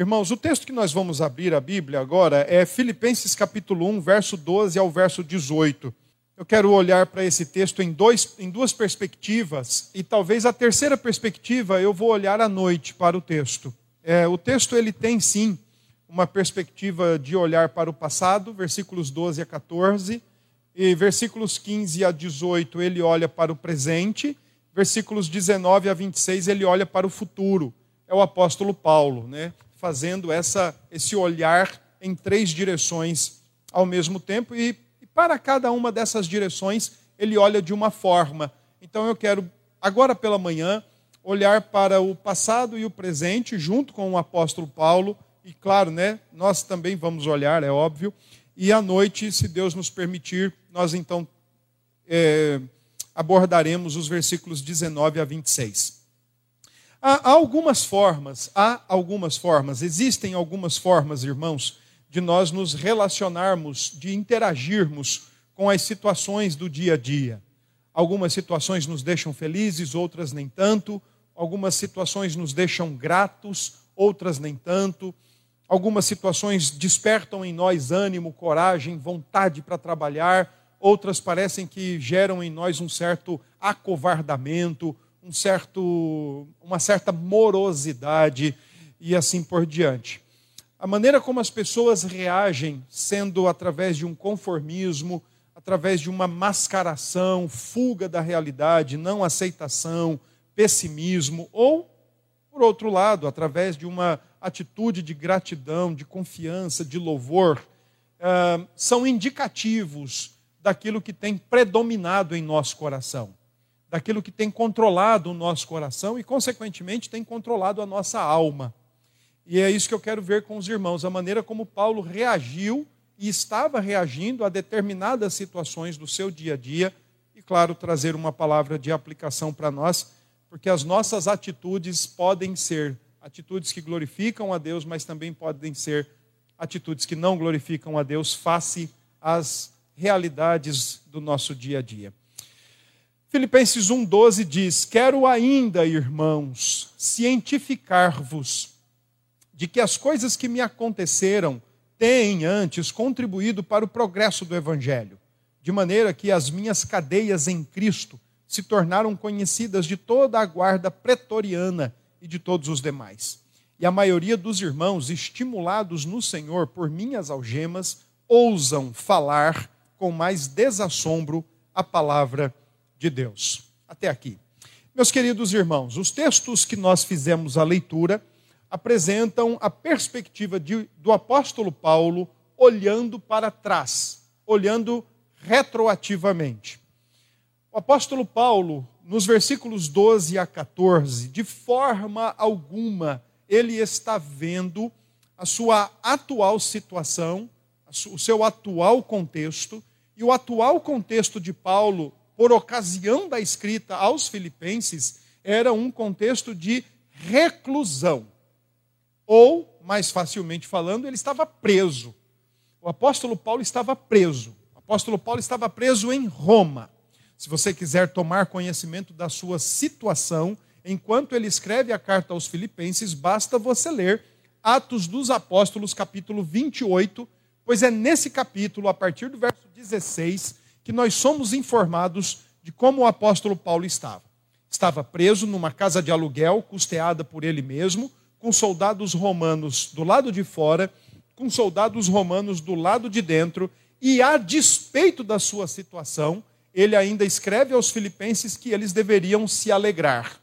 Irmãos, o texto que nós vamos abrir a Bíblia agora é Filipenses capítulo 1, verso 12 ao verso 18. Eu quero olhar para esse texto em, dois, em duas perspectivas, e talvez a terceira perspectiva eu vou olhar à noite para o texto. É, o texto ele tem sim uma perspectiva de olhar para o passado, versículos 12 a 14, e versículos 15 a 18 ele olha para o presente, versículos 19 a 26 ele olha para o futuro. É o apóstolo Paulo, né? Fazendo essa, esse olhar em três direções ao mesmo tempo, e para cada uma dessas direções, ele olha de uma forma. Então eu quero, agora pela manhã, olhar para o passado e o presente, junto com o apóstolo Paulo, e claro, né, nós também vamos olhar, é óbvio, e à noite, se Deus nos permitir, nós então é, abordaremos os versículos 19 a 26. Há algumas formas, há algumas formas, existem algumas formas, irmãos, de nós nos relacionarmos, de interagirmos com as situações do dia a dia. Algumas situações nos deixam felizes, outras nem tanto. Algumas situações nos deixam gratos, outras nem tanto. Algumas situações despertam em nós ânimo, coragem, vontade para trabalhar. Outras parecem que geram em nós um certo acovardamento, um certo, uma certa morosidade e assim por diante. A maneira como as pessoas reagem, sendo através de um conformismo, através de uma mascaração, fuga da realidade, não aceitação, pessimismo, ou, por outro lado, através de uma atitude de gratidão, de confiança, de louvor, uh, são indicativos daquilo que tem predominado em nosso coração, daquilo que tem controlado o nosso coração e, consequentemente, tem controlado a nossa alma. E é isso que eu quero ver com os irmãos, a maneira como Paulo reagiu e estava reagindo a determinadas situações do seu dia a dia, e, claro, trazer uma palavra de aplicação para nós, porque as nossas atitudes podem ser atitudes que glorificam a Deus, mas também podem ser atitudes que não glorificam a Deus face às realidades do nosso dia a dia. Filipenses 1,12 diz: Quero ainda, irmãos, cientificar-vos de que as coisas que me aconteceram têm antes contribuído para o progresso do Evangelho, de maneira que as minhas cadeias em Cristo se tornaram conhecidas de toda a guarda pretoriana e de todos os demais. E a maioria dos irmãos, estimulados no Senhor por minhas algemas, ousam falar com mais desassombro a palavra de Deus. Até aqui. Meus queridos irmãos, os textos que nós fizemos a leitura apresentam a perspectiva de, do apóstolo Paulo olhando para trás, olhando retroativamente. O apóstolo Paulo, nos versículos 12 a 14, de forma alguma ele está vendo a sua atual situação, o seu atual contexto, e o atual contexto de Paulo, por ocasião da escrita aos Filipenses, era um contexto de reclusão. Ou, mais facilmente falando, ele estava preso. O apóstolo Paulo estava preso. O apóstolo Paulo estava preso em Roma. Se você quiser tomar conhecimento da sua situação, enquanto ele escreve a carta aos Filipenses, basta você ler Atos dos Apóstolos, capítulo 28, pois é nesse capítulo, a partir do verso 16, que nós somos informados de como o apóstolo Paulo estava. Estava preso numa casa de aluguel, custeada por ele mesmo, com soldados romanos do lado de fora, com soldados romanos do lado de dentro, e a despeito da sua situação, ele ainda escreve aos filipenses que eles deveriam se alegrar,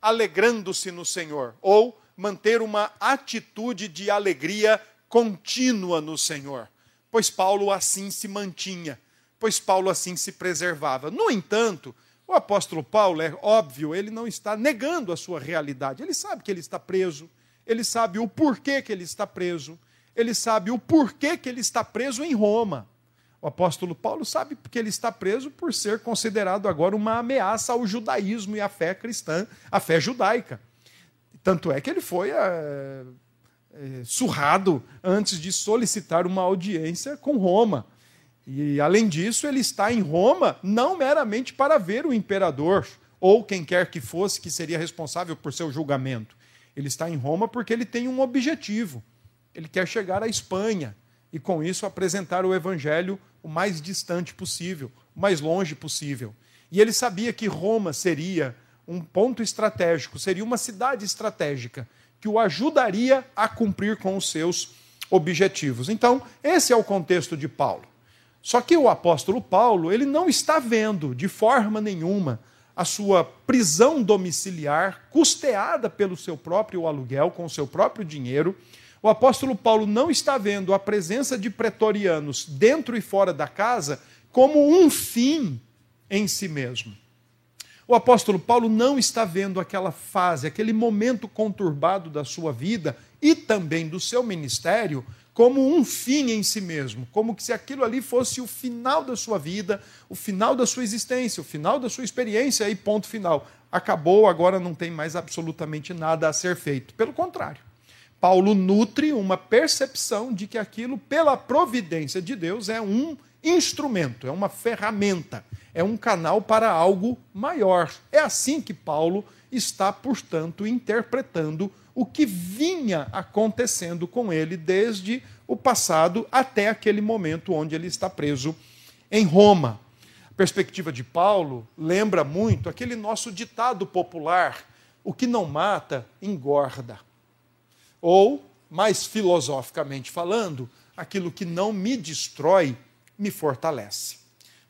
alegrando-se no Senhor, ou manter uma atitude de alegria contínua no Senhor, pois Paulo assim se mantinha, pois Paulo assim se preservava. No entanto, o apóstolo Paulo, é óbvio, ele não está negando a sua realidade. Ele sabe que ele está preso, ele sabe o porquê que ele está preso, ele sabe o porquê que ele está preso em Roma. O apóstolo Paulo sabe que ele está preso por ser considerado agora uma ameaça ao judaísmo e à fé cristã, à fé judaica. Tanto é que ele foi é, é, surrado antes de solicitar uma audiência com Roma. E, além disso, ele está em Roma não meramente para ver o imperador ou quem quer que fosse que seria responsável por seu julgamento. Ele está em Roma porque ele tem um objetivo. Ele quer chegar à Espanha e, com isso, apresentar o evangelho o mais distante possível, o mais longe possível. E ele sabia que Roma seria um ponto estratégico, seria uma cidade estratégica que o ajudaria a cumprir com os seus objetivos. Então, esse é o contexto de Paulo. Só que o apóstolo Paulo, ele não está vendo de forma nenhuma a sua prisão domiciliar custeada pelo seu próprio aluguel, com o seu próprio dinheiro. O apóstolo Paulo não está vendo a presença de pretorianos dentro e fora da casa como um fim em si mesmo. O apóstolo Paulo não está vendo aquela fase, aquele momento conturbado da sua vida e também do seu ministério como um fim em si mesmo, como se aquilo ali fosse o final da sua vida, o final da sua existência, o final da sua experiência e ponto final. Acabou, agora não tem mais absolutamente nada a ser feito. Pelo contrário, Paulo nutre uma percepção de que aquilo, pela providência de Deus, é um instrumento, é uma ferramenta, é um canal para algo maior. É assim que Paulo está, portanto, interpretando o que vinha acontecendo com ele desde o passado até aquele momento onde ele está preso em Roma. A perspectiva de Paulo lembra muito aquele nosso ditado popular: o que não mata, engorda. Ou, mais filosoficamente falando, aquilo que não me destrói, me fortalece.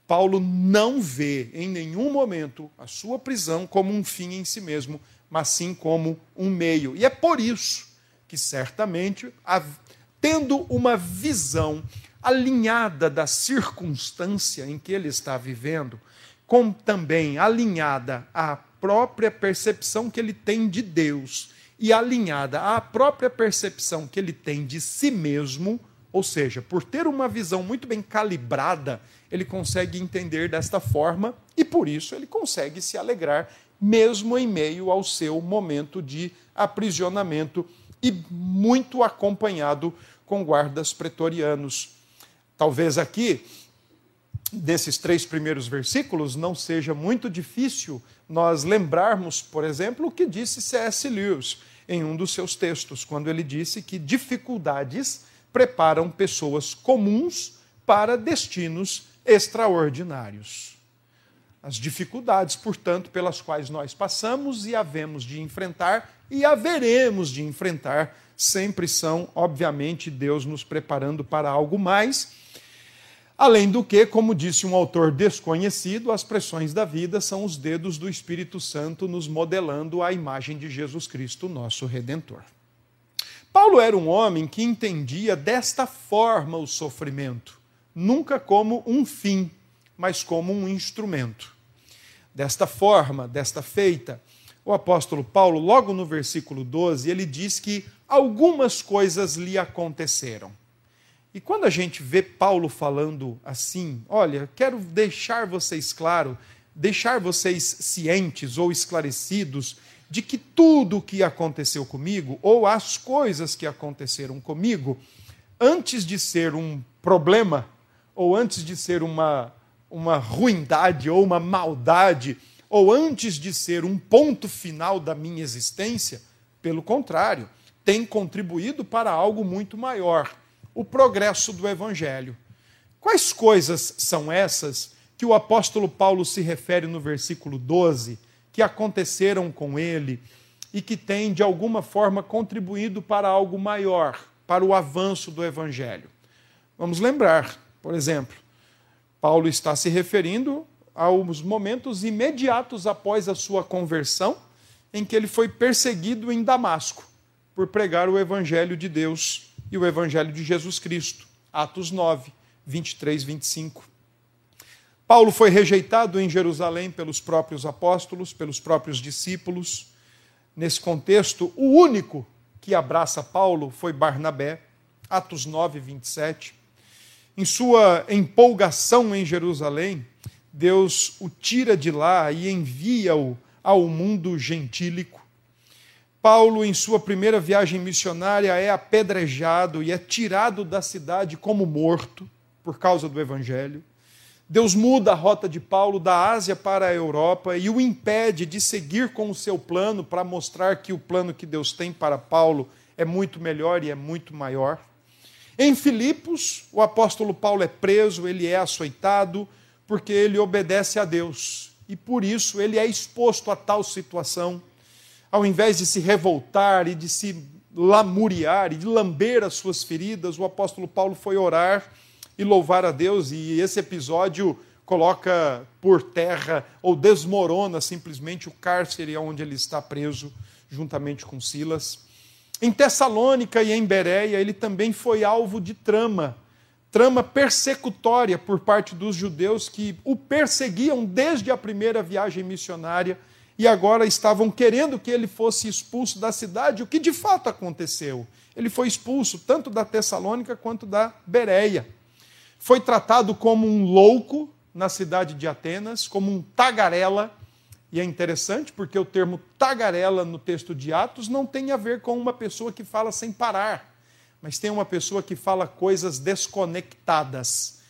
Paulo não vê em nenhum momento a sua prisão como um fim em si mesmo, mas sim como um meio. E é por isso que certamente, tendo uma visão alinhada da circunstância em que ele está vivendo, como também alinhada à própria percepção que ele tem de Deus e alinhada à própria percepção que ele tem de si mesmo, ou seja, por ter uma visão muito bem calibrada, ele consegue entender desta forma e por isso ele consegue se alegrar, mesmo em meio ao seu momento de aprisionamento e muito acompanhado com guardas pretorianos. Talvez aqui, desses três primeiros versículos, não seja muito difícil nós lembrarmos, por exemplo, o que disse C.S. Lewis em um dos seus textos, quando ele disse que dificuldades preparam pessoas comuns para destinos extraordinários. As dificuldades, portanto, pelas quais nós passamos e havemos de enfrentar e haveremos de enfrentar, sempre são, obviamente, Deus nos preparando para algo mais. Além do que, como disse um autor desconhecido, as pressões da vida são os dedos do Espírito Santo nos modelando a imagem de Jesus Cristo, nosso Redentor. Paulo era um homem que entendia desta forma o sofrimento, nunca como um fim, mas como um instrumento. Desta forma, desta feita, o apóstolo Paulo, logo no versículo 12, ele diz que algumas coisas lhe aconteceram. E quando a gente vê Paulo falando assim, olha, quero deixar vocês claro, deixar vocês cientes ou esclarecidos de que tudo o que aconteceu comigo, ou as coisas que aconteceram comigo, antes de ser um problema, ou antes de ser uma, uma ruindade ou uma maldade, ou antes de ser um ponto final da minha existência, pelo contrário, tem contribuído para algo muito maior o progresso do Evangelho. Quais coisas são essas que o apóstolo Paulo se refere no versículo 12? Que aconteceram com ele e que têm, de alguma forma, contribuído para algo maior, para o avanço do Evangelho. Vamos lembrar, por exemplo, Paulo está se referindo aos momentos imediatos após a sua conversão, em que ele foi perseguido em Damasco por pregar o Evangelho de Deus e o Evangelho de Jesus Cristo. Atos 9, 23, 25. Paulo foi rejeitado em Jerusalém pelos próprios apóstolos, pelos próprios discípulos. Nesse contexto, o único que abraça Paulo foi Barnabé, Atos 9, 27. Em sua empolgação em Jerusalém, Deus o tira de lá e envia-o ao mundo gentílico. Paulo, em sua primeira viagem missionária, é apedrejado e é tirado da cidade como morto por causa do evangelho. Deus muda a rota de Paulo da Ásia para a Europa e o impede de seguir com o seu plano para mostrar que o plano que Deus tem para Paulo é muito melhor e é muito maior. Em Filipos, o apóstolo Paulo é preso, ele é açoitado, porque ele obedece a Deus. E por isso ele é exposto a tal situação. Ao invés de se revoltar e de se lamuriar e de lamber as suas feridas, o apóstolo Paulo foi orar e louvar a Deus, e esse episódio coloca por terra ou desmorona simplesmente o cárcere onde ele está preso, juntamente com Silas. Em Tessalônica e em Bereia, ele também foi alvo de trama, trama persecutória por parte dos judeus que o perseguiam desde a primeira viagem missionária e agora estavam querendo que ele fosse expulso da cidade, o que de fato aconteceu. Ele foi expulso tanto da Tessalônica quanto da Bereia foi tratado como um louco na cidade de Atenas, como um tagarela. E é interessante porque o termo tagarela no texto de Atos não tem a ver com uma pessoa que fala sem parar, mas tem uma pessoa que fala coisas desconectadas.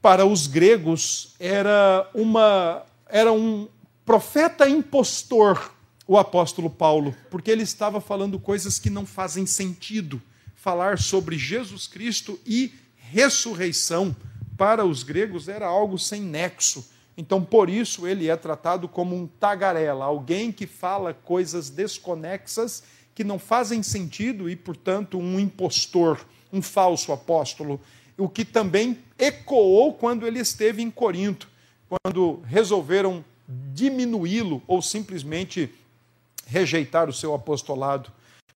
Para os gregos era uma era um profeta impostor o apóstolo Paulo, porque ele estava falando coisas que não fazem sentido. Falar sobre Jesus Cristo e ressurreição para os gregos era algo sem nexo. Então, por isso, ele é tratado como um tagarela, alguém que fala coisas desconexas que não fazem sentido e, portanto, um impostor, um falso apóstolo. O que também ecoou quando ele esteve em Corinto, quando resolveram diminuí-lo ou simplesmente rejeitar o seu apostolado.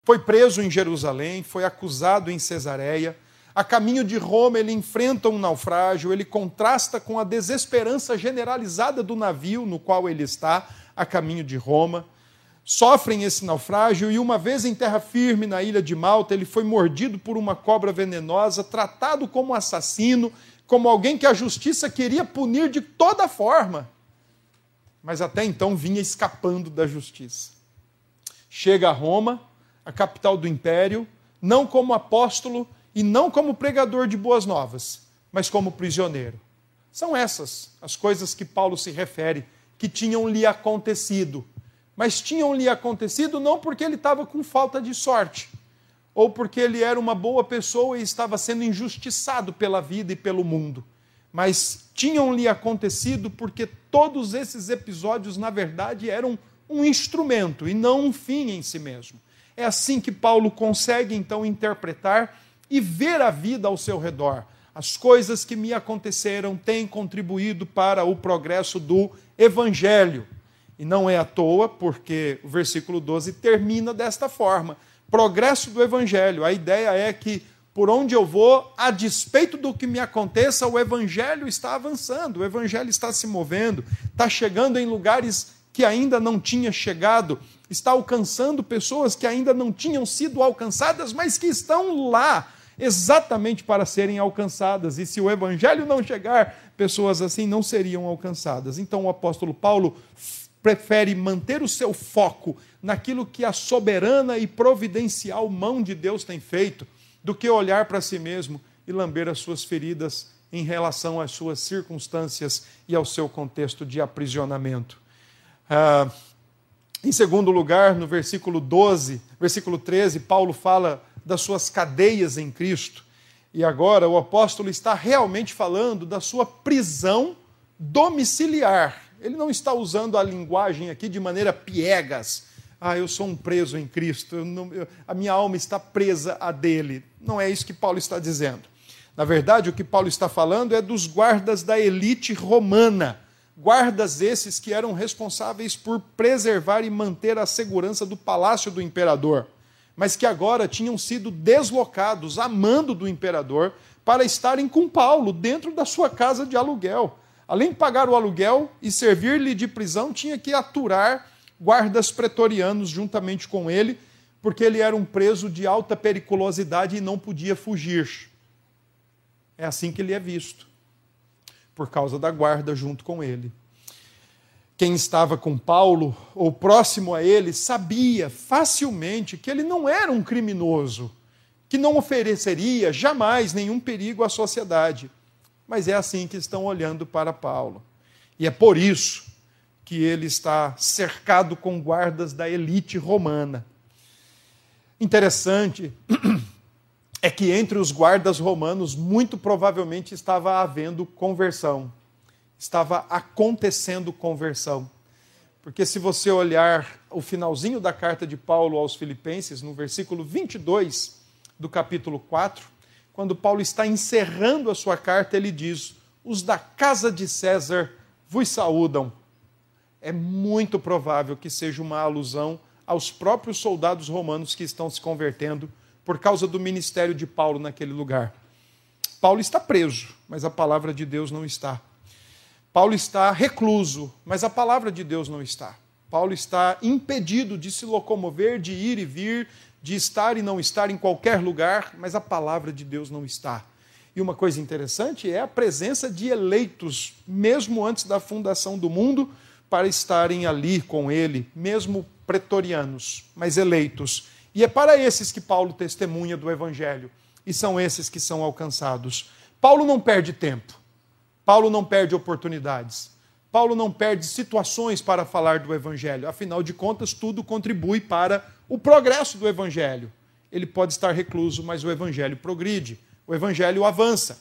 Foi preso em Jerusalém, foi acusado em Cesareia a caminho de Roma, ele enfrenta um naufrágio, ele contrasta com a desesperança generalizada do navio no qual ele está, a caminho de Roma. Sofrem esse naufrágio e, uma vez em terra firme na ilha de Malta, ele foi mordido por uma cobra venenosa, tratado como assassino, como alguém que a justiça queria punir de toda forma. Mas até então vinha escapando da justiça. Chega a Roma, a capital do império, não como apóstolo, e não como pregador de boas novas, mas como prisioneiro. São essas as coisas que Paulo se refere, que tinham lhe acontecido. Mas tinham lhe acontecido não porque ele estava com falta de sorte, ou porque ele era uma boa pessoa e estava sendo injustiçado pela vida e pelo mundo. Mas tinham lhe acontecido porque todos esses episódios, na verdade, eram um instrumento e não um fim em si mesmo. É assim que Paulo consegue então interpretar e ver a vida ao seu redor. As coisas que me aconteceram têm contribuído para o progresso do Evangelho. E não é à toa, porque o versículo 12 termina desta forma: progresso do Evangelho. A ideia é que por onde eu vou, a despeito do que me aconteça, o Evangelho está avançando, o Evangelho está se movendo, está chegando em lugares que ainda não tinha chegado, está alcançando pessoas que ainda não tinham sido alcançadas, mas que estão lá exatamente para serem alcançadas. E se o evangelho não chegar, pessoas assim não seriam alcançadas. Então o apóstolo Paulo prefere manter o seu foco naquilo que a soberana e providencial mão de Deus tem feito, do que olhar para si mesmo e lamber as suas feridas em relação às suas circunstâncias e ao seu contexto de aprisionamento. Ah, em segundo lugar, no versículo 12, versículo 13, Paulo fala das suas cadeias em Cristo. E agora o apóstolo está realmente falando da sua prisão domiciliar. Ele não está usando a linguagem aqui de maneira piegas. Ah, eu sou um preso em Cristo, eu não, eu, a minha alma está presa a dele. Não é isso que Paulo está dizendo. Na verdade, o que Paulo está falando é dos guardas da elite romana. Guardas esses que eram responsáveis por preservar e manter a segurança do palácio do imperador mas que agora tinham sido deslocados a mando do imperador para estarem com Paulo dentro da sua casa de aluguel. Além de pagar o aluguel e servir-lhe de prisão, tinha que aturar guardas pretorianos juntamente com ele, porque ele era um preso de alta periculosidade e não podia fugir. É assim que ele é visto, por causa da guarda junto com ele quem estava com Paulo ou próximo a ele sabia facilmente que ele não era um criminoso, que não ofereceria jamais nenhum perigo à sociedade. mas é assim que estão olhando para Paulo. E é por isso que ele está cercado com guardas da elite romana. Interessante é que entre os guardas romanos, muito provavelmente estava havendo conversão, estava acontecendo conversão. Porque se você olhar o finalzinho da carta de Paulo aos Filipenses, no versículo 22 do capítulo 4, quando Paulo está encerrando a sua carta, ele diz: Os da casa de César vos saúdam é muito provável que seja uma alusão aos próprios soldados romanos que estão se convertendo por causa do ministério de Paulo naquele lugar. Paulo está preso, mas a palavra de Deus não está. Paulo está recluso, mas a palavra de Deus não está. Paulo está impedido de se locomover, de ir e vir, de estar e não estar em qualquer lugar, mas a palavra de Deus não está. E uma coisa interessante é a presença de eleitos, mesmo antes da fundação do mundo, para estarem ali com ele, mesmo pretorianos, mas eleitos. E é para esses que Paulo testemunha do Evangelho, e são esses que são alcançados. Paulo não perde tempo, Paulo não perde oportunidades, Paulo não perde situações para falar do Evangelho, afinal de contas, tudo contribui para o progresso do Evangelho. Ele pode estar recluso, mas o Evangelho progride, o Evangelho avança.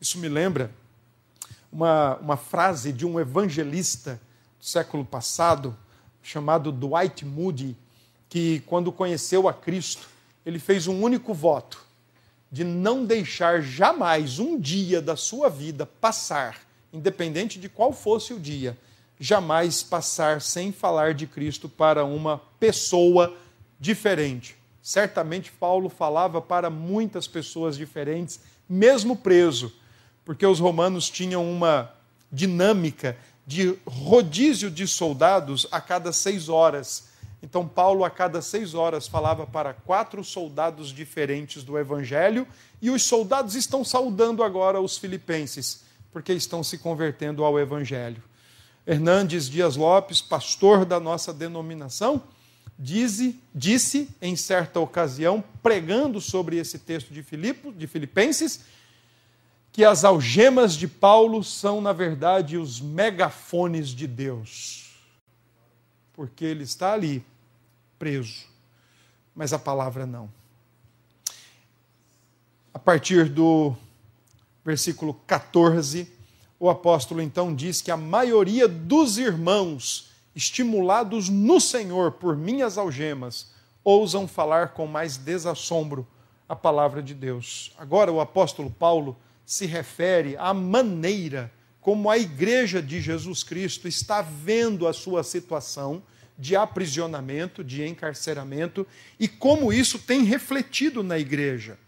Isso me lembra uma, uma frase de um evangelista século passado, chamado Dwight Moody, que quando conheceu a Cristo, ele fez um único voto de não deixar jamais um dia da sua vida passar, independente de qual fosse o dia, jamais passar sem falar de Cristo para uma pessoa diferente. Certamente Paulo falava para muitas pessoas diferentes, mesmo preso, porque os romanos tinham uma dinâmica de rodízio de soldados a cada seis horas. Então, Paulo, a cada seis horas, falava para quatro soldados diferentes do Evangelho, e os soldados estão saudando agora os filipenses, porque estão se convertendo ao Evangelho. Hernandes Dias Lopes, pastor da nossa denominação, disse, disse em certa ocasião, pregando sobre esse texto de, Filipe, de Filipenses, que as algemas de Paulo são, na verdade, os megafones de Deus. Porque ele está ali, preso, mas a palavra não. A partir do versículo 14, o apóstolo então diz que a maioria dos irmãos, estimulados no Senhor por minhas algemas, ousam falar com mais desassombro a palavra de Deus. Agora, o apóstolo Paulo se refere à maneira como a igreja de Jesus Cristo está vendo a sua situação de aprisionamento, de encarceramento e como isso tem refletido na igreja.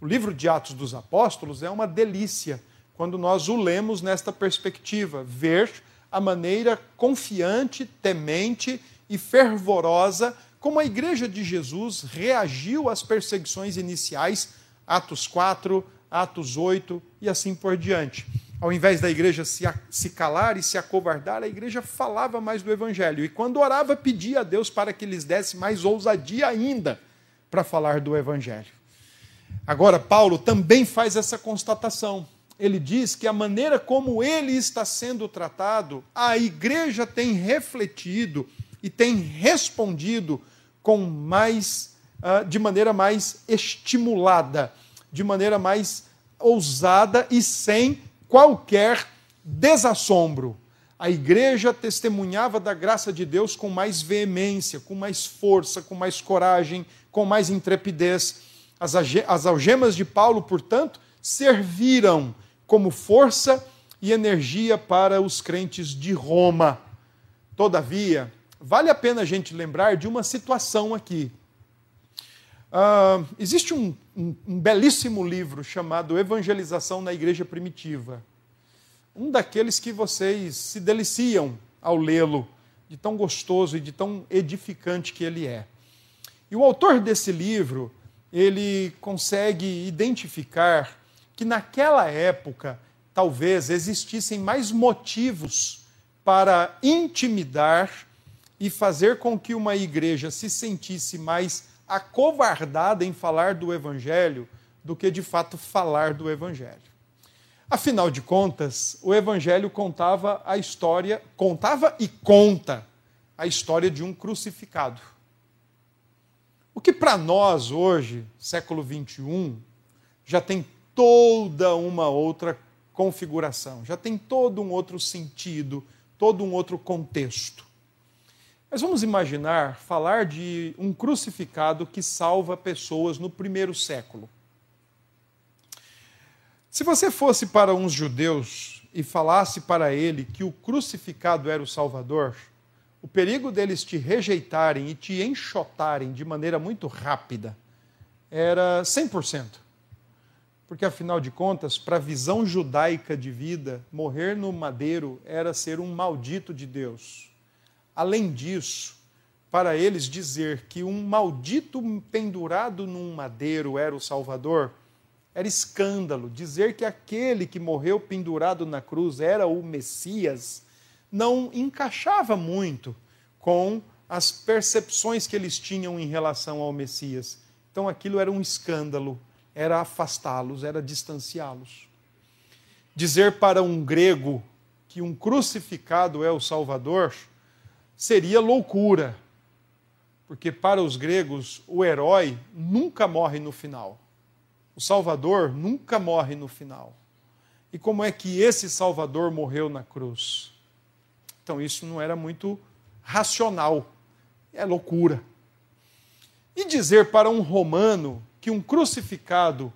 O livro de Atos dos Apóstolos é uma delícia quando nós o lemos nesta perspectiva, ver a maneira confiante, temente e fervorosa como a igreja de Jesus reagiu às perseguições iniciais, Atos 4, Atos 8 e assim por diante. Ao invés da igreja se, se calar e se acovardar, a igreja falava mais do Evangelho. E quando orava, pedia a Deus para que lhes desse mais ousadia ainda para falar do Evangelho. Agora, Paulo também faz essa constatação. Ele diz que a maneira como ele está sendo tratado, a igreja tem refletido e tem respondido com mais, ah, de maneira mais estimulada de maneira mais ousada e sem qualquer desassombro. A igreja testemunhava da graça de Deus com mais veemência, com mais força, com mais coragem, com mais intrepidez. As, as algemas de Paulo, portanto, serviram como força e energia para os crentes de Roma. Todavia, vale a pena a gente lembrar de uma situação aqui. Uh, existe um, um, um, belíssimo livro chamado Evangelização na Igreja Primitiva. Um daqueles que vocês se deliciam ao lê-lo, de tão gostoso e de tão edificante que ele é. E o autor desse livro, ele consegue identificar que naquela época talvez existissem mais motivos para intimidar e fazer com que uma igreja se sentisse mais acovardada em falar do Evangelho do que de fato falar do Evangelho. Afinal de contas, o evangelho contava a história, contava e conta a história de um crucificado. O que para nós hoje, século 21, já tem toda uma outra configuração, já tem todo um outro sentido, todo um outro contexto. Mas vamos imaginar falar de um crucificado que salva pessoas no primeiro século. Se você fosse para uns judeus e falasse para ele que o crucificado era o Salvador, o perigo deles te rejeitarem e te enxotarem de maneira muito rápida era 100%. Porque, afinal de contas, para a visão judaica de vida, morrer no madeiro era ser um maldito de Deus. Além disso, para eles dizer que um maldito pendurado num madeiro era o Salvador, era escândalo. Dizer que aquele que morreu pendurado na cruz era o Messias não encaixava muito com as percepções que eles tinham em relação ao Messias. Então aquilo era um escândalo, era afastá-los, era distanciá-los. Dizer para um grego que um crucificado é o Salvador seria loucura, porque para os gregos o herói nunca morre no final. O Salvador nunca morre no final. E como é que esse Salvador morreu na cruz? Então isso não era muito racional, é loucura. E dizer para um romano que um crucificado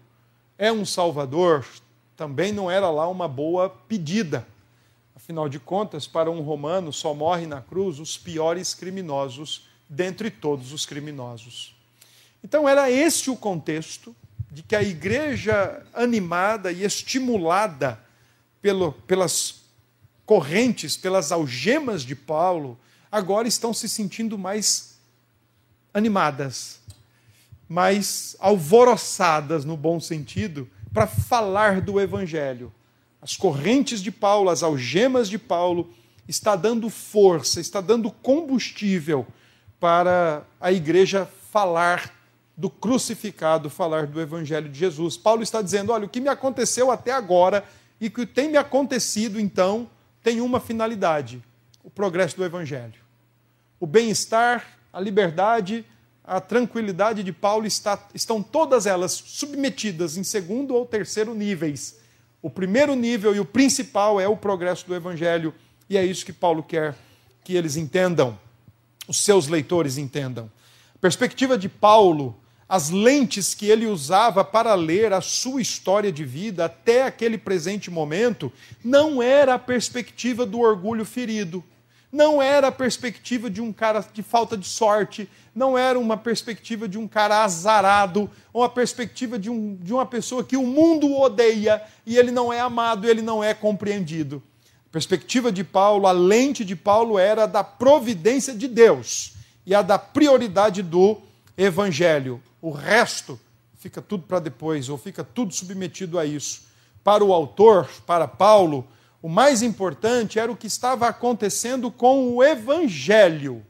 é um salvador também não era lá uma boa pedida. Afinal de contas, para um romano só morre na cruz os piores criminosos dentre todos os criminosos. Então era este o contexto de que a igreja animada e estimulada pelo, pelas correntes, pelas algemas de Paulo, agora estão se sentindo mais animadas, mais alvoroçadas no bom sentido, para falar do Evangelho. As correntes de Paulo, as algemas de Paulo, está dando força, está dando combustível para a igreja falar do crucificado, falar do Evangelho de Jesus. Paulo está dizendo: olha, o que me aconteceu até agora e que tem me acontecido então tem uma finalidade: o progresso do Evangelho. O bem-estar, a liberdade, a tranquilidade de Paulo está, estão todas elas submetidas em segundo ou terceiro níveis. O primeiro nível e o principal é o progresso do Evangelho, e é isso que Paulo quer que eles entendam, os seus leitores entendam. A perspectiva de Paulo as lentes que ele usava para ler a sua história de vida até aquele presente momento, não era a perspectiva do orgulho ferido, não era a perspectiva de um cara de falta de sorte, não era uma perspectiva de um cara azarado, ou a perspectiva de, um, de uma pessoa que o mundo odeia e ele não é amado, ele não é compreendido. A perspectiva de Paulo, a lente de Paulo era da providência de Deus e a da prioridade do evangelho. O resto fica tudo para depois, ou fica tudo submetido a isso. Para o autor, para Paulo, o mais importante era o que estava acontecendo com o evangelho.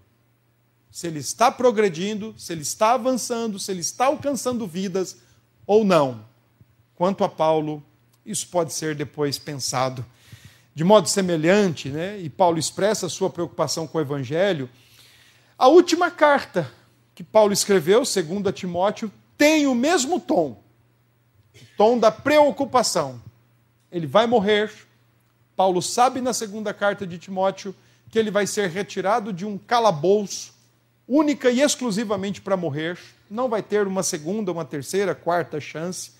Se ele está progredindo, se ele está avançando, se ele está alcançando vidas ou não. Quanto a Paulo, isso pode ser depois pensado. De modo semelhante, né, e Paulo expressa sua preocupação com o evangelho, a última carta que Paulo escreveu, segundo a Timóteo, tem o mesmo tom, o tom da preocupação. Ele vai morrer. Paulo sabe na segunda carta de Timóteo que ele vai ser retirado de um calabouço, única e exclusivamente para morrer. Não vai ter uma segunda, uma terceira, quarta chance.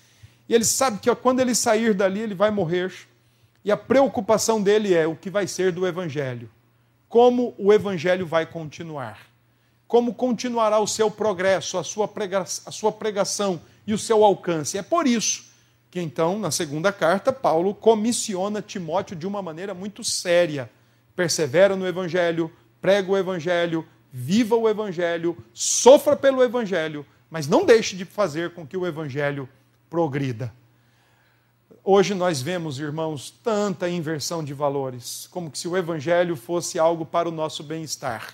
E ele sabe que quando ele sair dali, ele vai morrer. E a preocupação dele é o que vai ser do evangelho. Como o evangelho vai continuar como continuará o seu progresso, a sua, pregação, a sua pregação e o seu alcance. É por isso que, então, na segunda carta, Paulo comissiona Timóteo de uma maneira muito séria. Persevera no Evangelho, prega o Evangelho, viva o Evangelho, sofra pelo Evangelho, mas não deixe de fazer com que o Evangelho progrida. Hoje nós vemos, irmãos, tanta inversão de valores, como se o Evangelho fosse algo para o nosso bem-estar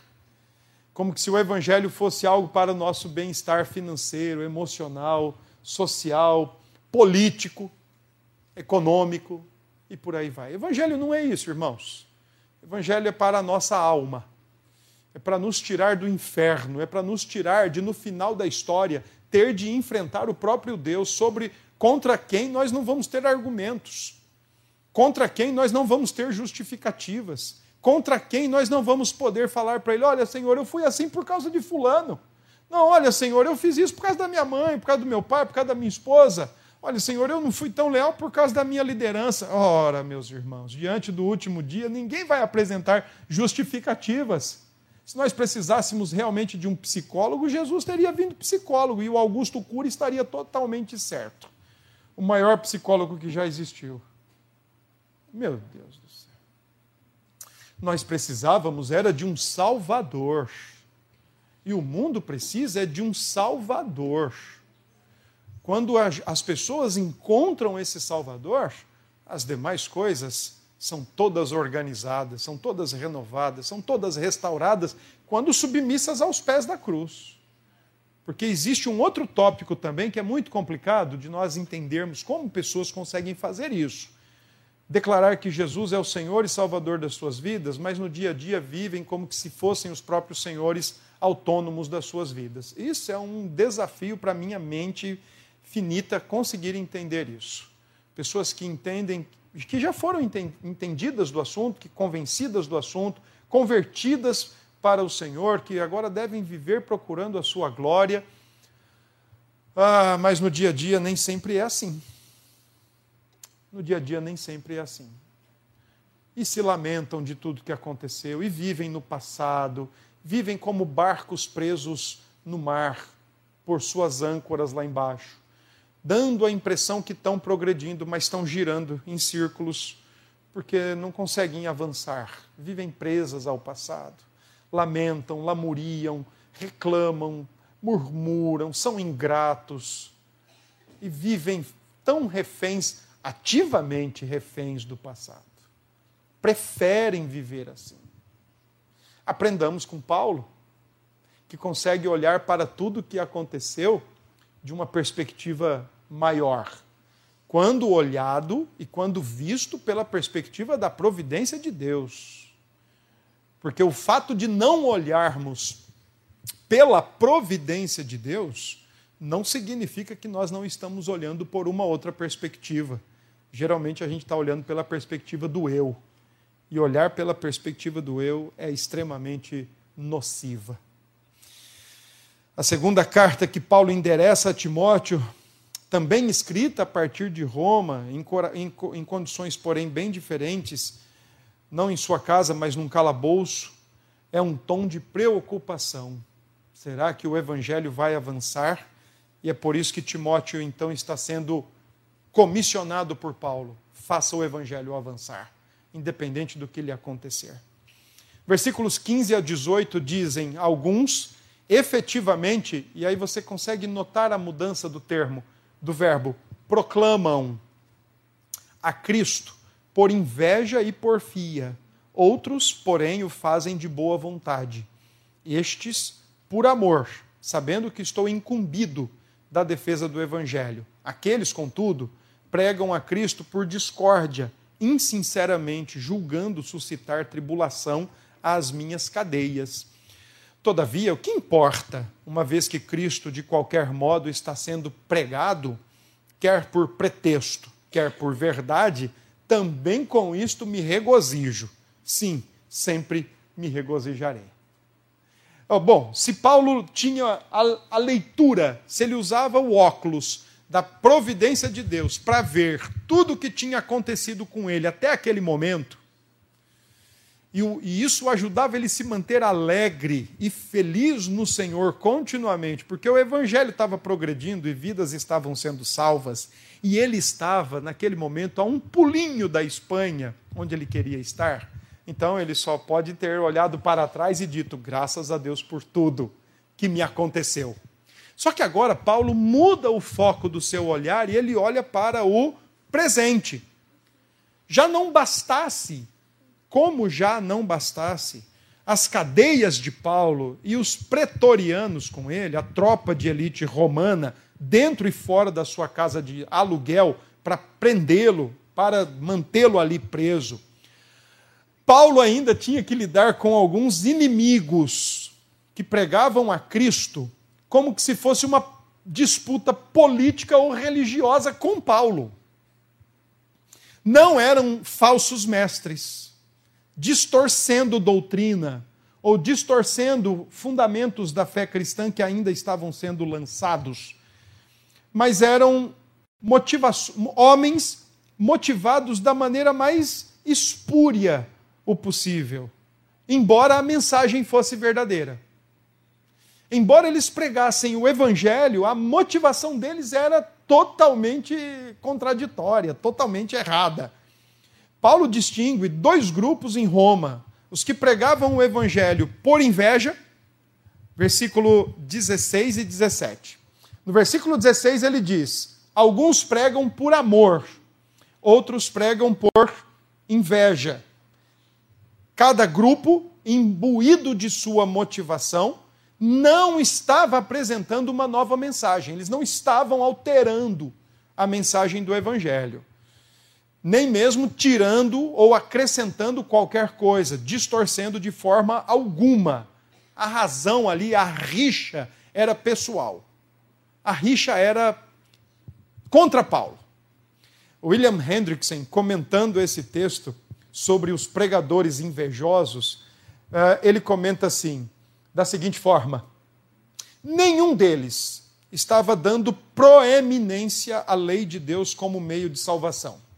como se o Evangelho fosse algo para o nosso bem-estar financeiro, emocional, social, político, econômico. e por aí vai. Evangelho não é isso, irmãos. Evangelho é para a nossa alma. É para nos tirar do inferno, é para nos tirar de no final da história ter de enfrentar o próprio Deus sobre contra quem nós não vamos ter argumentos, contra quem nós não vamos ter justificativas, contra quem nós não vamos poder falar para ele: olha, Senhor, eu fui assim por causa de Fulano. Não, olha, Senhor, eu fiz isso por causa da minha mãe, por causa do meu pai, por causa da minha esposa. Olha, Senhor, eu não fui tão leal por causa da minha liderança. Ora, meus irmãos, diante do último dia, ninguém vai apresentar justificativas. Se nós precisássemos realmente de um psicólogo, Jesus teria vindo psicólogo e o Augusto Cury estaria totalmente certo. O maior psicólogo que já existiu. Meu Deus do céu. Nós precisávamos era de um salvador. E o mundo precisa é de um salvador. Quando as pessoas encontram esse salvador, as demais coisas são todas organizadas, são todas renovadas, são todas restauradas quando submissas aos pés da cruz. Porque existe um outro tópico também que é muito complicado de nós entendermos como pessoas conseguem fazer isso. Declarar que Jesus é o Senhor e Salvador das suas vidas, mas no dia a dia vivem como que se fossem os próprios senhores autônomos das suas vidas. Isso é um desafio para minha mente finita conseguir entender isso. Pessoas que entendem que já foram entendidas do assunto, que convencidas do assunto, convertidas para o Senhor, que agora devem viver procurando a sua glória. Ah, mas no dia a dia nem sempre é assim. No dia a dia nem sempre é assim. E se lamentam de tudo que aconteceu, e vivem no passado, vivem como barcos presos no mar, por suas âncoras lá embaixo dando a impressão que estão progredindo, mas estão girando em círculos, porque não conseguem avançar, vivem presas ao passado, lamentam, lamuriam, reclamam, murmuram, são ingratos e vivem tão reféns, ativamente reféns do passado. Preferem viver assim. Aprendamos com Paulo, que consegue olhar para tudo o que aconteceu de uma perspectiva maior. Quando olhado e quando visto pela perspectiva da providência de Deus. Porque o fato de não olharmos pela providência de Deus não significa que nós não estamos olhando por uma outra perspectiva. Geralmente a gente está olhando pela perspectiva do eu. E olhar pela perspectiva do eu é extremamente nociva. A segunda carta que Paulo endereça a Timóteo, também escrita a partir de Roma, em, em, em condições, porém, bem diferentes, não em sua casa, mas num calabouço, é um tom de preocupação. Será que o evangelho vai avançar? E é por isso que Timóteo, então, está sendo comissionado por Paulo. Faça o evangelho avançar, independente do que lhe acontecer. Versículos 15 a 18 dizem: Alguns efetivamente, e aí você consegue notar a mudança do termo, do verbo, proclamam a Cristo por inveja e porfia. Outros, porém, o fazem de boa vontade. Estes, por amor, sabendo que estou incumbido da defesa do Evangelho. Aqueles, contudo, pregam a Cristo por discórdia, insinceramente, julgando suscitar tribulação às minhas cadeias. Todavia, o que importa, uma vez que Cristo de qualquer modo está sendo pregado, quer por pretexto, quer por verdade, também com isto me regozijo. Sim, sempre me regozijarei. Oh, bom, se Paulo tinha a, a leitura, se ele usava o óculos da providência de Deus para ver tudo o que tinha acontecido com ele até aquele momento, e, e isso ajudava ele se manter alegre e feliz no Senhor continuamente, porque o evangelho estava progredindo e vidas estavam sendo salvas, e ele estava, naquele momento, a um pulinho da Espanha, onde ele queria estar. Então ele só pode ter olhado para trás e dito: graças a Deus por tudo que me aconteceu. Só que agora Paulo muda o foco do seu olhar e ele olha para o presente. Já não bastasse como já não bastasse, as cadeias de Paulo e os pretorianos com ele, a tropa de elite romana, dentro e fora da sua casa de aluguel, para prendê-lo, para mantê-lo ali preso. Paulo ainda tinha que lidar com alguns inimigos que pregavam a Cristo como que se fosse uma disputa política ou religiosa com Paulo. Não eram falsos mestres, distorcendo doutrina ou distorcendo fundamentos da fé cristã que ainda estavam sendo lançados, mas eram motiva homens motivados da maneira mais espúria o possível, embora a mensagem fosse verdadeira. Embora eles pregassem o evangelho, a motivação deles era totalmente contraditória, totalmente errada. Paulo distingue dois grupos em Roma: os que pregavam o evangelho por inveja, versículo 16 e 17. No versículo 16 ele diz: Alguns pregam por amor, outros pregam por inveja. Cada grupo, imbuído de sua motivação, não estava apresentando uma nova mensagem, eles não estavam alterando a mensagem do Evangelho, nem mesmo tirando ou acrescentando qualquer coisa, distorcendo de forma alguma. A razão ali, a rixa, era pessoal. A rixa era contra Paulo. William Hendrickson, comentando esse texto sobre os pregadores invejosos, eh, ele comenta assim: da seguinte forma: nenhum deles estava dando proeminência à lei de Deus como meio de salvação.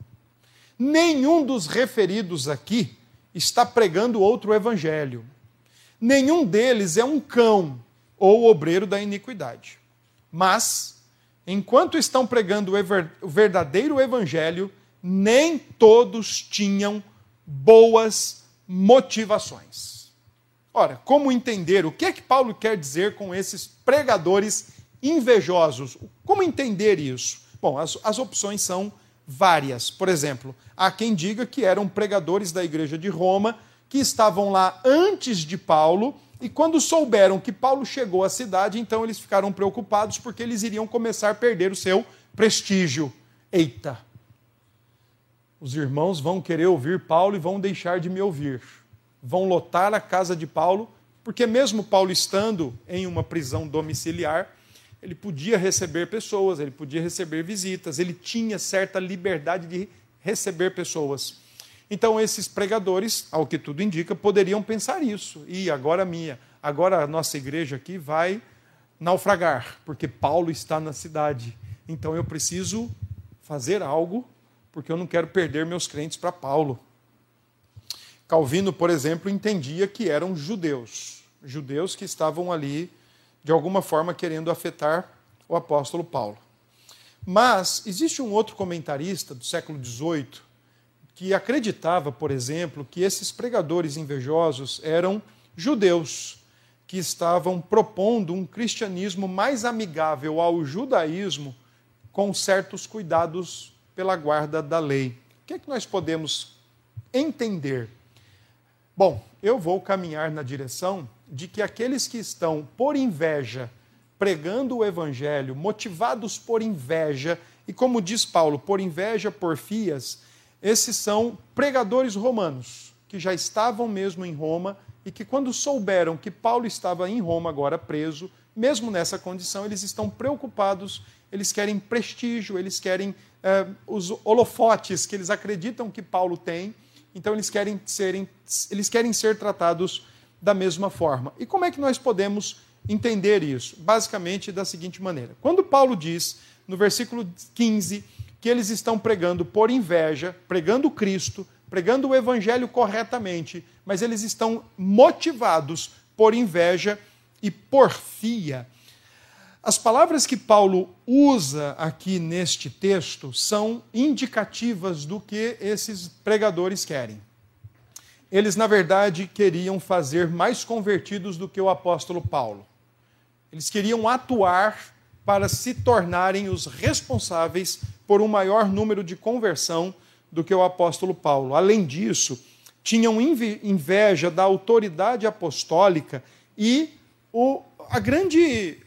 Nenhum dos referidos aqui está pregando outro evangelho. Nenhum deles é um cão ou obreiro da iniquidade. Mas, enquanto estão pregando o verdadeiro evangelho, nem todos tinham boas motivações. Ora, como entender? O que é que Paulo quer dizer com esses pregadores invejosos? Como entender isso? Bom, as, as opções são várias. Por exemplo, há quem diga que eram pregadores da igreja de Roma que estavam lá antes de Paulo e quando souberam que Paulo chegou à cidade, então eles ficaram preocupados porque eles iriam começar a perder o seu prestígio. Eita! Os irmãos vão querer ouvir Paulo e vão deixar de me ouvir vão lotar a casa de Paulo, porque mesmo Paulo estando em uma prisão domiciliar, ele podia receber pessoas, ele podia receber visitas, ele tinha certa liberdade de receber pessoas. Então esses pregadores, ao que tudo indica, poderiam pensar isso. E agora minha, agora a nossa igreja aqui vai naufragar, porque Paulo está na cidade. Então eu preciso fazer algo, porque eu não quero perder meus crentes para Paulo. Calvino, por exemplo, entendia que eram judeus, judeus que estavam ali, de alguma forma, querendo afetar o apóstolo Paulo. Mas existe um outro comentarista do século XVIII que acreditava, por exemplo, que esses pregadores invejosos eram judeus que estavam propondo um cristianismo mais amigável ao judaísmo, com certos cuidados pela guarda da lei. O que é que nós podemos entender Bom, eu vou caminhar na direção de que aqueles que estão por inveja pregando o evangelho, motivados por inveja, e como diz Paulo, por inveja, porfias, esses são pregadores romanos, que já estavam mesmo em Roma e que, quando souberam que Paulo estava em Roma agora preso, mesmo nessa condição, eles estão preocupados, eles querem prestígio, eles querem eh, os holofotes que eles acreditam que Paulo tem então eles querem, serem, eles querem ser tratados da mesma forma. E como é que nós podemos entender isso? Basicamente da seguinte maneira: quando Paulo diz, no versículo 15, que eles estão pregando por inveja, pregando Cristo, pregando o evangelho corretamente, mas eles estão motivados por inveja e porfia. As palavras que Paulo usa aqui neste texto são indicativas do que esses pregadores querem. Eles, na verdade, queriam fazer mais convertidos do que o apóstolo Paulo. Eles queriam atuar para se tornarem os responsáveis por um maior número de conversão do que o apóstolo Paulo. Além disso, tinham inveja da autoridade apostólica e o, a grande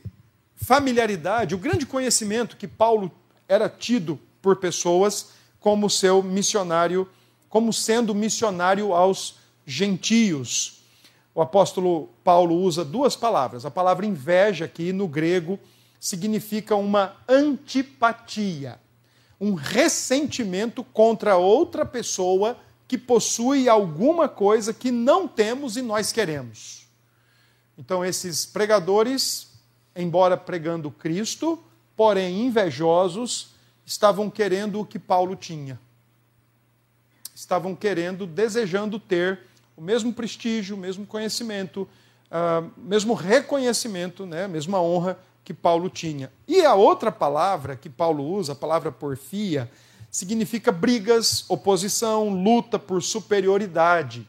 familiaridade, o grande conhecimento que Paulo era tido por pessoas como seu missionário, como sendo missionário aos gentios. O apóstolo Paulo usa duas palavras. A palavra inveja, aqui no grego, significa uma antipatia, um ressentimento contra outra pessoa que possui alguma coisa que não temos e nós queremos. Então, esses pregadores, embora pregando Cristo, porém invejosos, estavam querendo o que Paulo tinha. Estavam querendo, desejando ter o mesmo prestígio, o mesmo conhecimento, o uh, mesmo reconhecimento, né, a mesma honra que Paulo tinha. E a outra palavra que Paulo usa, a palavra porfia, significa brigas, oposição, luta por superioridade.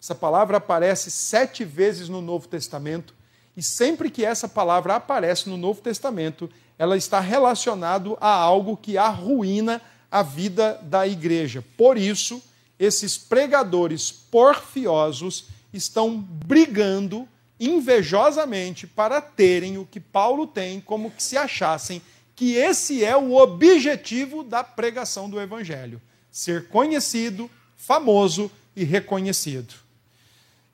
Essa palavra aparece sete vezes no Novo Testamento, e sempre que essa palavra aparece no Novo Testamento, ela está relacionado a algo que arruína a vida da igreja. Por isso, esses pregadores porfiosos estão brigando invejosamente para terem o que Paulo tem, como que se achassem que esse é o objetivo da pregação do evangelho: ser conhecido, famoso e reconhecido.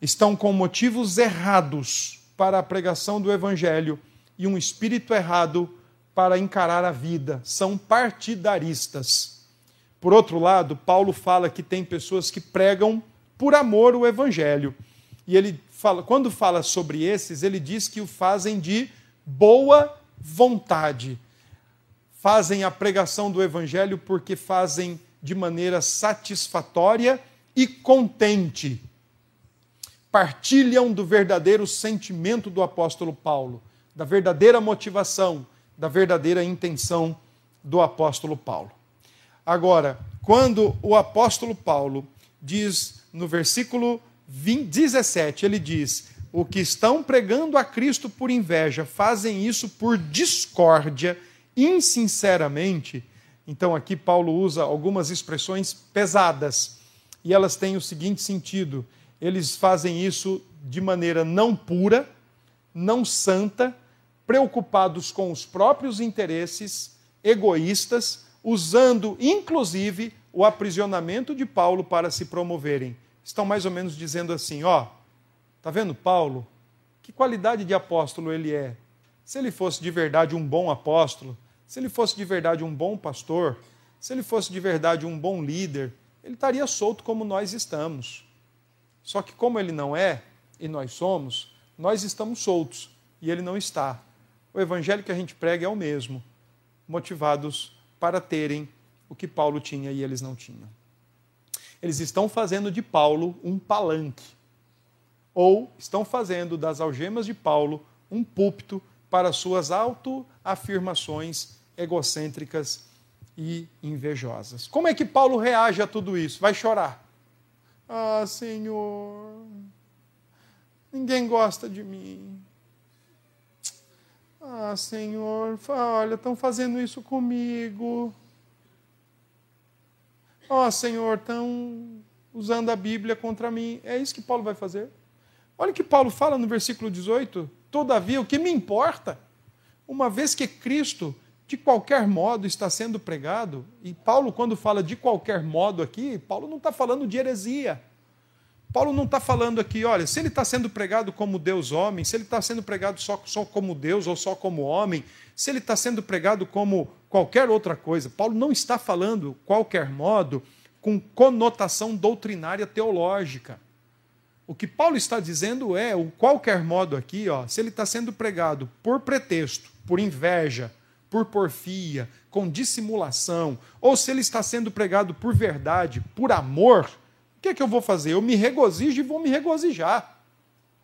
Estão com motivos errados para a pregação do evangelho e um espírito errado para encarar a vida, são partidaristas. Por outro lado, Paulo fala que tem pessoas que pregam por amor o evangelho. E ele fala, quando fala sobre esses, ele diz que o fazem de boa vontade. Fazem a pregação do evangelho porque fazem de maneira satisfatória e contente. Partilham do verdadeiro sentimento do apóstolo Paulo, da verdadeira motivação, da verdadeira intenção do apóstolo Paulo. Agora, quando o apóstolo Paulo diz no versículo 20, 17, ele diz: O que estão pregando a Cristo por inveja fazem isso por discórdia, insinceramente. Então, aqui Paulo usa algumas expressões pesadas e elas têm o seguinte sentido: eles fazem isso de maneira não pura, não santa, preocupados com os próprios interesses, egoístas, usando inclusive o aprisionamento de Paulo para se promoverem. Estão mais ou menos dizendo assim: ó, tá vendo Paulo? Que qualidade de apóstolo ele é? Se ele fosse de verdade um bom apóstolo, se ele fosse de verdade um bom pastor, se ele fosse de verdade um bom líder, ele estaria solto como nós estamos. Só que, como ele não é, e nós somos, nós estamos soltos e ele não está o evangelho que a gente prega é o mesmo, motivados para terem o que Paulo tinha e eles não tinham. Eles estão fazendo de Paulo um palanque, ou estão fazendo das algemas de Paulo um púlpito para suas autoafirmações egocêntricas e invejosas. Como é que Paulo reage a tudo isso? Vai chorar. Ah, Senhor, ninguém gosta de mim. Ah, Senhor, olha, estão fazendo isso comigo. Ó, oh, Senhor, estão usando a Bíblia contra mim. É isso que Paulo vai fazer. Olha o que Paulo fala no versículo 18. Todavia, o que me importa, uma vez que Cristo, de qualquer modo, está sendo pregado, e Paulo, quando fala de qualquer modo aqui, Paulo não está falando de heresia. Paulo não está falando aqui, olha, se ele está sendo pregado como Deus homem, se ele está sendo pregado só, só como Deus ou só como homem, se ele está sendo pregado como qualquer outra coisa. Paulo não está falando, qualquer modo, com conotação doutrinária teológica. O que Paulo está dizendo é, o qualquer modo aqui, ó, se ele está sendo pregado por pretexto, por inveja, por porfia, com dissimulação, ou se ele está sendo pregado por verdade, por amor, que, é que eu vou fazer? Eu me regozijo e vou me regozijar.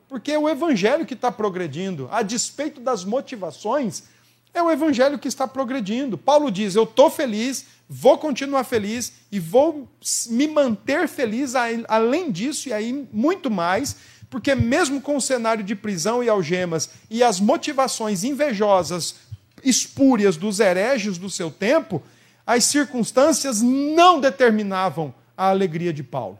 Porque é o evangelho que está progredindo, a despeito das motivações, é o evangelho que está progredindo. Paulo diz: Eu estou feliz, vou continuar feliz e vou me manter feliz além disso e aí muito mais, porque mesmo com o cenário de prisão e algemas e as motivações invejosas, espúrias dos hereges do seu tempo, as circunstâncias não determinavam a alegria de Paulo.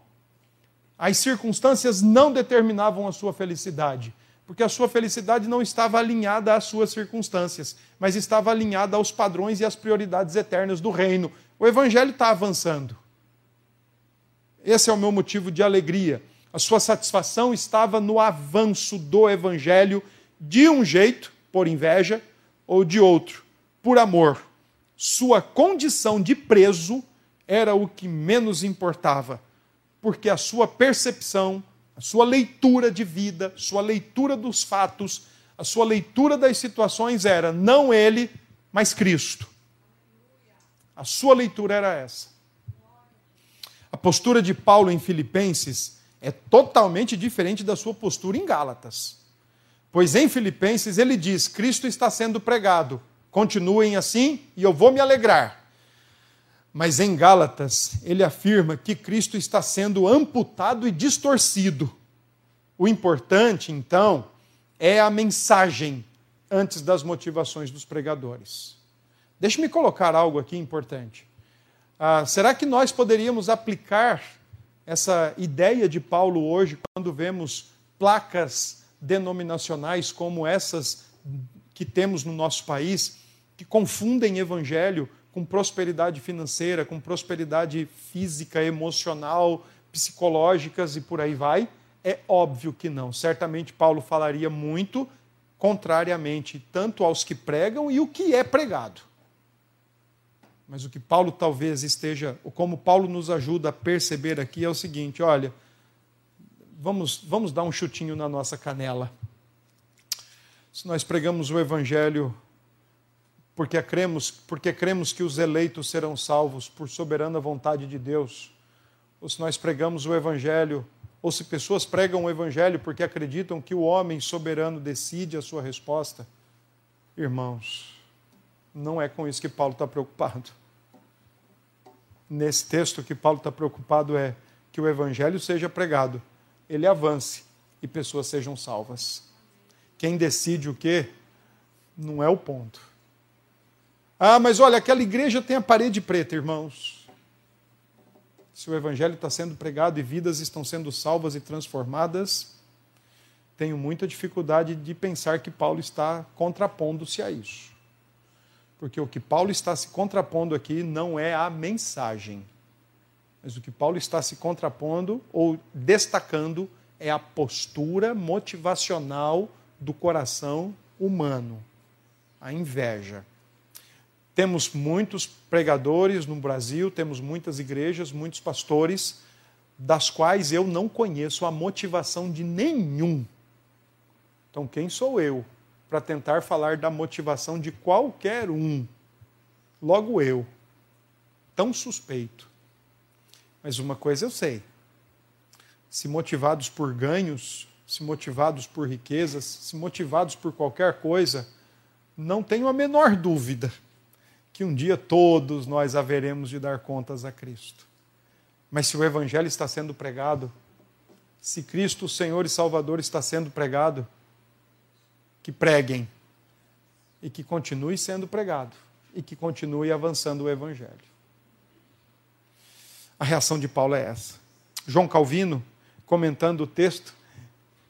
As circunstâncias não determinavam a sua felicidade, porque a sua felicidade não estava alinhada às suas circunstâncias, mas estava alinhada aos padrões e às prioridades eternas do reino. O evangelho está avançando. Esse é o meu motivo de alegria. A sua satisfação estava no avanço do evangelho de um jeito, por inveja, ou de outro, por amor. Sua condição de preso era o que menos importava, porque a sua percepção, a sua leitura de vida, sua leitura dos fatos, a sua leitura das situações era não ele, mas Cristo. A sua leitura era essa. A postura de Paulo em Filipenses é totalmente diferente da sua postura em Gálatas. Pois em Filipenses ele diz: Cristo está sendo pregado, continuem assim e eu vou me alegrar. Mas em Gálatas ele afirma que Cristo está sendo amputado e distorcido. O importante, então, é a mensagem antes das motivações dos pregadores. Deixe-me colocar algo aqui importante. Ah, será que nós poderíamos aplicar essa ideia de Paulo hoje quando vemos placas denominacionais como essas que temos no nosso país, que confundem evangelho com prosperidade financeira, com prosperidade física, emocional, psicológicas e por aí vai? É óbvio que não. Certamente Paulo falaria muito contrariamente tanto aos que pregam e o que é pregado. Mas o que Paulo talvez esteja, ou como Paulo nos ajuda a perceber aqui é o seguinte: olha, vamos, vamos dar um chutinho na nossa canela. Se nós pregamos o Evangelho porque cremos, porque cremos que os eleitos serão salvos por soberana vontade de Deus, ou se nós pregamos o Evangelho, ou se pessoas pregam o Evangelho porque acreditam que o homem soberano decide a sua resposta, irmãos, não é com isso que Paulo está preocupado. Nesse texto, que Paulo está preocupado é que o evangelho seja pregado, ele avance e pessoas sejam salvas. Quem decide o quê? Não é o ponto. Ah, mas olha, aquela igreja tem a parede preta, irmãos. Se o evangelho está sendo pregado e vidas estão sendo salvas e transformadas, tenho muita dificuldade de pensar que Paulo está contrapondo-se a isso. Porque o que Paulo está se contrapondo aqui não é a mensagem, mas o que Paulo está se contrapondo ou destacando é a postura motivacional do coração humano, a inveja. Temos muitos pregadores no Brasil, temos muitas igrejas, muitos pastores, das quais eu não conheço a motivação de nenhum. Então, quem sou eu para tentar falar da motivação de qualquer um. Logo eu, tão suspeito. Mas uma coisa eu sei: se motivados por ganhos, se motivados por riquezas, se motivados por qualquer coisa, não tenho a menor dúvida que um dia todos nós haveremos de dar contas a Cristo. Mas se o Evangelho está sendo pregado, se Cristo, o Senhor e Salvador, está sendo pregado, que preguem e que continue sendo pregado e que continue avançando o evangelho. A reação de Paulo é essa. João Calvino, comentando o texto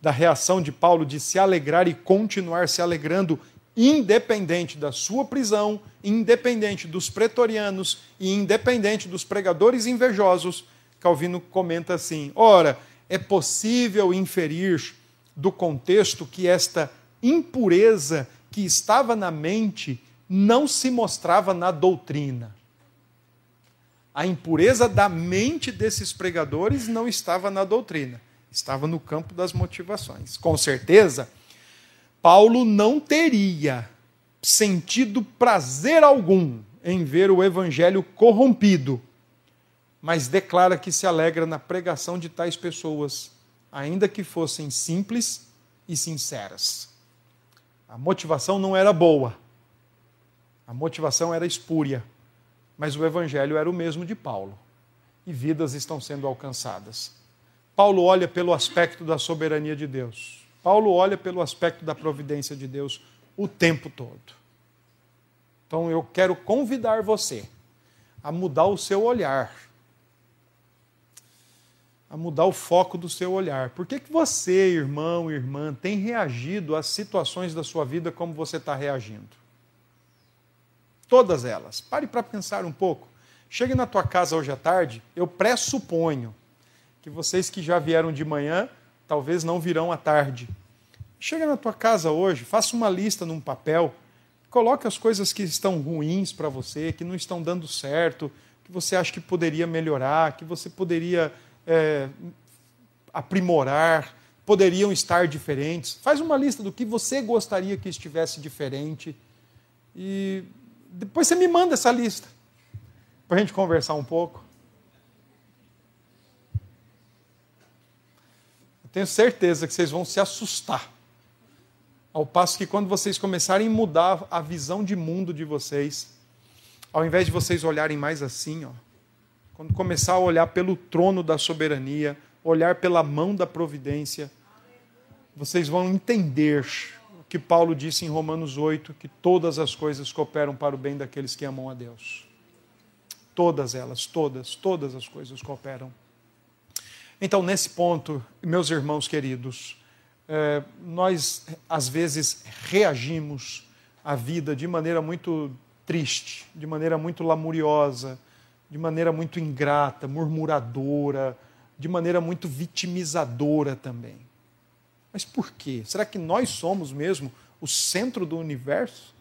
da reação de Paulo de se alegrar e continuar se alegrando, independente da sua prisão, independente dos pretorianos e independente dos pregadores invejosos, Calvino comenta assim: ora, é possível inferir do contexto que esta impureza que estava na mente não se mostrava na doutrina. A impureza da mente desses pregadores não estava na doutrina, estava no campo das motivações. Com certeza, Paulo não teria sentido prazer algum em ver o evangelho corrompido, mas declara que se alegra na pregação de tais pessoas, ainda que fossem simples e sinceras. A motivação não era boa. A motivação era espúria. Mas o evangelho era o mesmo de Paulo. E vidas estão sendo alcançadas. Paulo olha pelo aspecto da soberania de Deus. Paulo olha pelo aspecto da providência de Deus o tempo todo. Então eu quero convidar você a mudar o seu olhar. a mudar o foco do seu olhar. Por que, que você, irmão, irmã, tem reagido às situações da sua vida como você está reagindo? Todas elas. Pare para pensar um pouco. Chegue na tua casa hoje à tarde, eu pressuponho que vocês que já vieram de manhã, talvez não virão à tarde. Chega na tua casa hoje, faça uma lista num papel, coloque as coisas que estão ruins para você, que não estão dando certo, que você acha que poderia melhorar, que você poderia é, aprimorar, poderiam estar diferentes. Faz uma lista do que você gostaria que estivesse diferente e depois você me manda essa lista para a gente conversar um pouco. Eu tenho certeza que vocês vão se assustar. Ao passo que quando vocês começarem a mudar a visão de mundo de vocês, ao invés de vocês olharem mais assim, ó, quando começar a olhar pelo trono da soberania, olhar pela mão da providência, vocês vão entender o que Paulo disse em Romanos 8, que todas as coisas cooperam para o bem daqueles que amam a Deus. Todas elas, todas, todas as coisas cooperam. Então, nesse ponto, meus irmãos queridos, é, nós às vezes reagimos à vida de maneira muito triste, de maneira muito lamuriosa, de maneira muito ingrata, murmuradora, de maneira muito vitimizadora também. Mas por quê? Será que nós somos mesmo o centro do universo?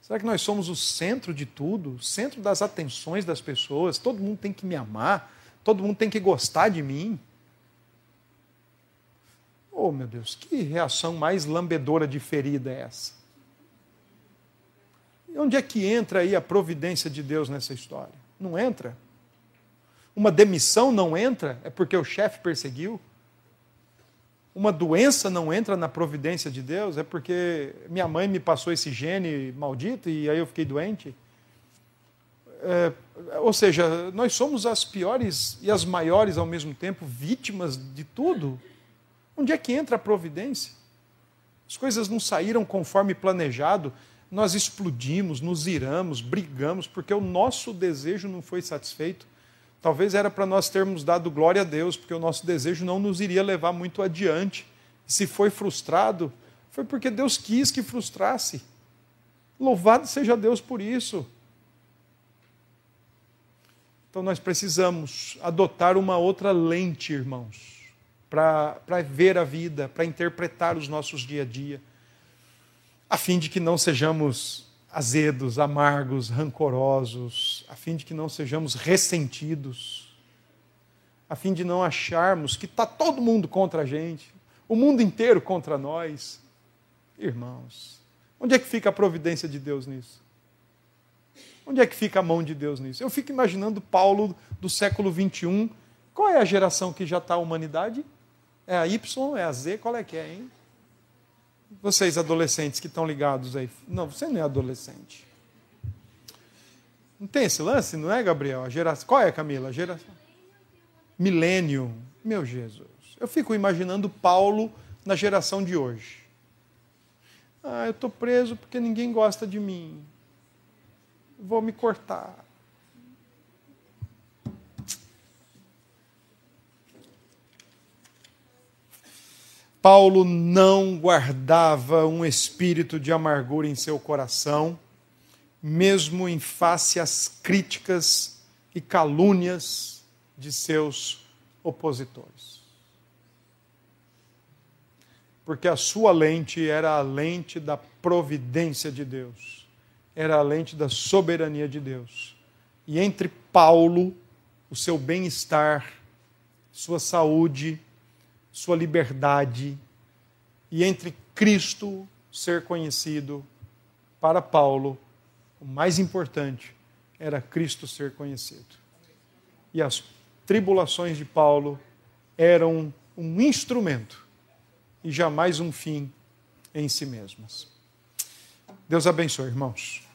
Será que nós somos o centro de tudo? O centro das atenções das pessoas? Todo mundo tem que me amar? Todo mundo tem que gostar de mim? Oh, meu Deus, que reação mais lambedora de ferida é essa? E onde é que entra aí a providência de Deus nessa história? Não entra. Uma demissão não entra, é porque o chefe perseguiu uma doença não entra na providência de Deus? É porque minha mãe me passou esse gene maldito e aí eu fiquei doente? É, ou seja, nós somos as piores e as maiores ao mesmo tempo vítimas de tudo. Onde é que entra a providência? As coisas não saíram conforme planejado, nós explodimos, nos iramos, brigamos, porque o nosso desejo não foi satisfeito. Talvez era para nós termos dado glória a Deus, porque o nosso desejo não nos iria levar muito adiante. Se foi frustrado, foi porque Deus quis que frustrasse. Louvado seja Deus por isso. Então nós precisamos adotar uma outra lente, irmãos, para ver a vida, para interpretar os nossos dia a dia, a fim de que não sejamos azedos, amargos, rancorosos, a fim de que não sejamos ressentidos, a fim de não acharmos que está todo mundo contra a gente, o mundo inteiro contra nós. Irmãos, onde é que fica a providência de Deus nisso? Onde é que fica a mão de Deus nisso? Eu fico imaginando Paulo do século 21. Qual é a geração que já está a humanidade? É a Y? É a Z? Qual é que é, hein? Vocês adolescentes que estão ligados aí. Não, você não é adolescente. Não tem esse lance, não é, Gabriel? A geração. Qual é, Camila? A geração. Milênio. Meu Jesus. Eu fico imaginando Paulo na geração de hoje. Ah, eu estou preso porque ninguém gosta de mim. Vou me cortar. Paulo não guardava um espírito de amargura em seu coração, mesmo em face às críticas e calúnias de seus opositores. Porque a sua lente era a lente da providência de Deus, era a lente da soberania de Deus. E entre Paulo, o seu bem-estar, sua saúde, sua liberdade e entre Cristo ser conhecido, para Paulo, o mais importante era Cristo ser conhecido. E as tribulações de Paulo eram um instrumento e jamais um fim em si mesmas. Deus abençoe, irmãos.